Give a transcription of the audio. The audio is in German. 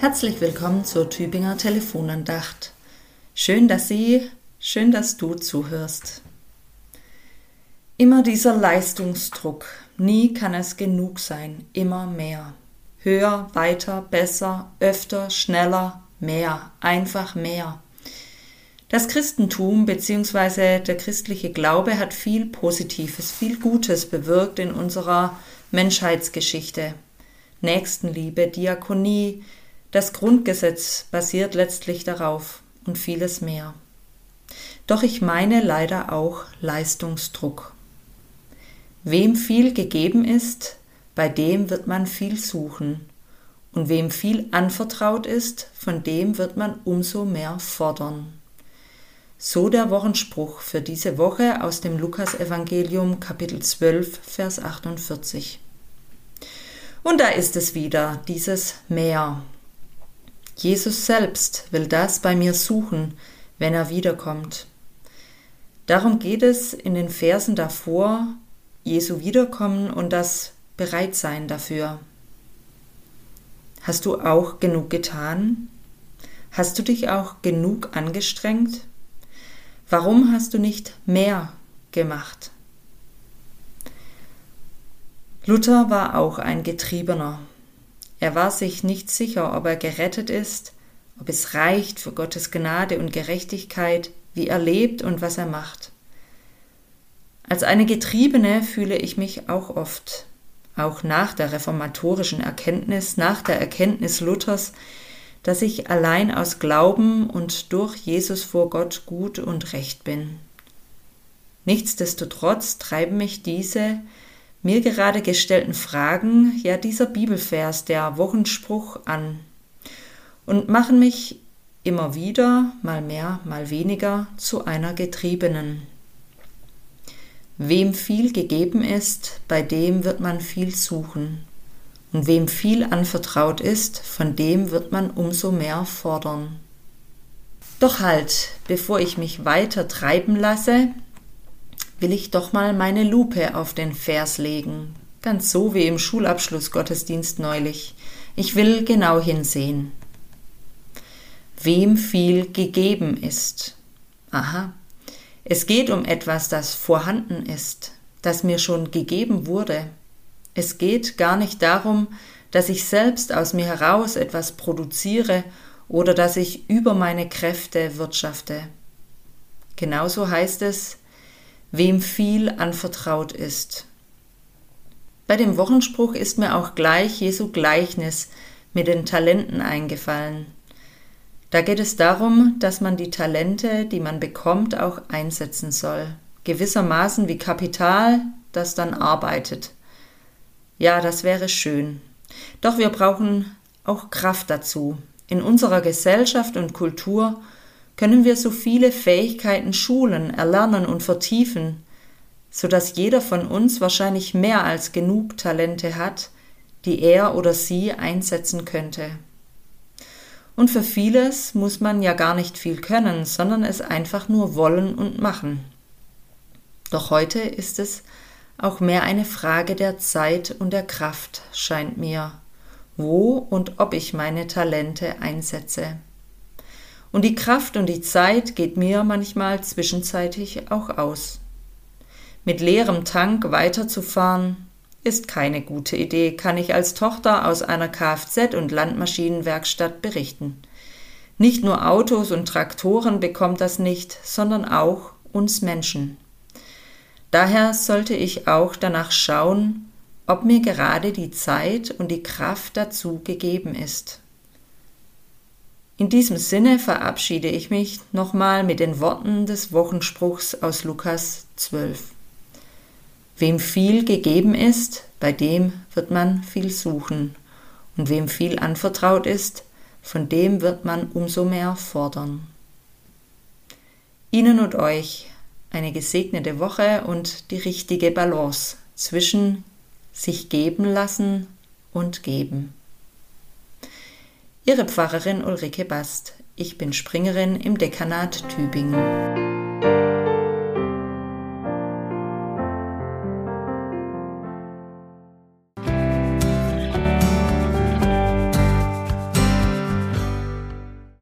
Herzlich willkommen zur Tübinger Telefonandacht. Schön, dass Sie, schön, dass du zuhörst. Immer dieser Leistungsdruck, nie kann es genug sein, immer mehr. Höher, weiter, besser, öfter, schneller, mehr, einfach mehr. Das Christentum bzw. der christliche Glaube hat viel Positives, viel Gutes bewirkt in unserer Menschheitsgeschichte. Nächstenliebe, Diakonie, das Grundgesetz basiert letztlich darauf und vieles mehr. Doch ich meine leider auch Leistungsdruck. Wem viel gegeben ist, bei dem wird man viel suchen, und wem viel anvertraut ist, von dem wird man umso mehr fordern. So der Wochenspruch für diese Woche aus dem Lukasevangelium Kapitel 12, Vers 48. Und da ist es wieder, dieses Meer. Jesus selbst will das bei mir suchen, wenn er wiederkommt. Darum geht es in den Versen davor, Jesu Wiederkommen und das Bereitsein dafür. Hast du auch genug getan? Hast du dich auch genug angestrengt? Warum hast du nicht mehr gemacht? Luther war auch ein Getriebener. Er war sich nicht sicher, ob er gerettet ist, ob es reicht für Gottes Gnade und Gerechtigkeit, wie er lebt und was er macht. Als eine Getriebene fühle ich mich auch oft, auch nach der reformatorischen Erkenntnis, nach der Erkenntnis Luthers, dass ich allein aus Glauben und durch Jesus vor Gott gut und recht bin. Nichtsdestotrotz treiben mich diese mir gerade gestellten Fragen, ja dieser Bibelvers, der Wochenspruch an und machen mich immer wieder, mal mehr, mal weniger, zu einer Getriebenen. Wem viel gegeben ist, bei dem wird man viel suchen, und wem viel anvertraut ist, von dem wird man umso mehr fordern. Doch halt, bevor ich mich weiter treiben lasse, will ich doch mal meine Lupe auf den Vers legen, ganz so wie im Schulabschlussgottesdienst neulich. Ich will genau hinsehen. Wem viel gegeben ist. Aha. Es geht um etwas, das vorhanden ist, das mir schon gegeben wurde. Es geht gar nicht darum, dass ich selbst aus mir heraus etwas produziere oder dass ich über meine Kräfte wirtschafte. Genauso heißt es, wem viel anvertraut ist. Bei dem Wochenspruch ist mir auch gleich Jesu Gleichnis mit den Talenten eingefallen. Da geht es darum, dass man die Talente, die man bekommt, auch einsetzen soll, gewissermaßen wie Kapital, das dann arbeitet. Ja, das wäre schön. Doch wir brauchen auch Kraft dazu. In unserer Gesellschaft und Kultur können wir so viele Fähigkeiten schulen, erlernen und vertiefen, so dass jeder von uns wahrscheinlich mehr als genug Talente hat, die er oder sie einsetzen könnte. Und für vieles muss man ja gar nicht viel können, sondern es einfach nur wollen und machen. Doch heute ist es auch mehr eine Frage der Zeit und der Kraft, scheint mir, wo und ob ich meine Talente einsetze. Und die Kraft und die Zeit geht mir manchmal zwischenzeitlich auch aus. Mit leerem Tank weiterzufahren ist keine gute Idee, kann ich als Tochter aus einer Kfz- und Landmaschinenwerkstatt berichten. Nicht nur Autos und Traktoren bekommt das nicht, sondern auch uns Menschen. Daher sollte ich auch danach schauen, ob mir gerade die Zeit und die Kraft dazu gegeben ist. In diesem Sinne verabschiede ich mich nochmal mit den Worten des Wochenspruchs aus Lukas 12. Wem viel gegeben ist, bei dem wird man viel suchen, und wem viel anvertraut ist, von dem wird man umso mehr fordern. Ihnen und euch eine gesegnete Woche und die richtige Balance zwischen sich geben lassen und geben. Ihre Pfarrerin Ulrike Bast. Ich bin Springerin im Dekanat Tübingen.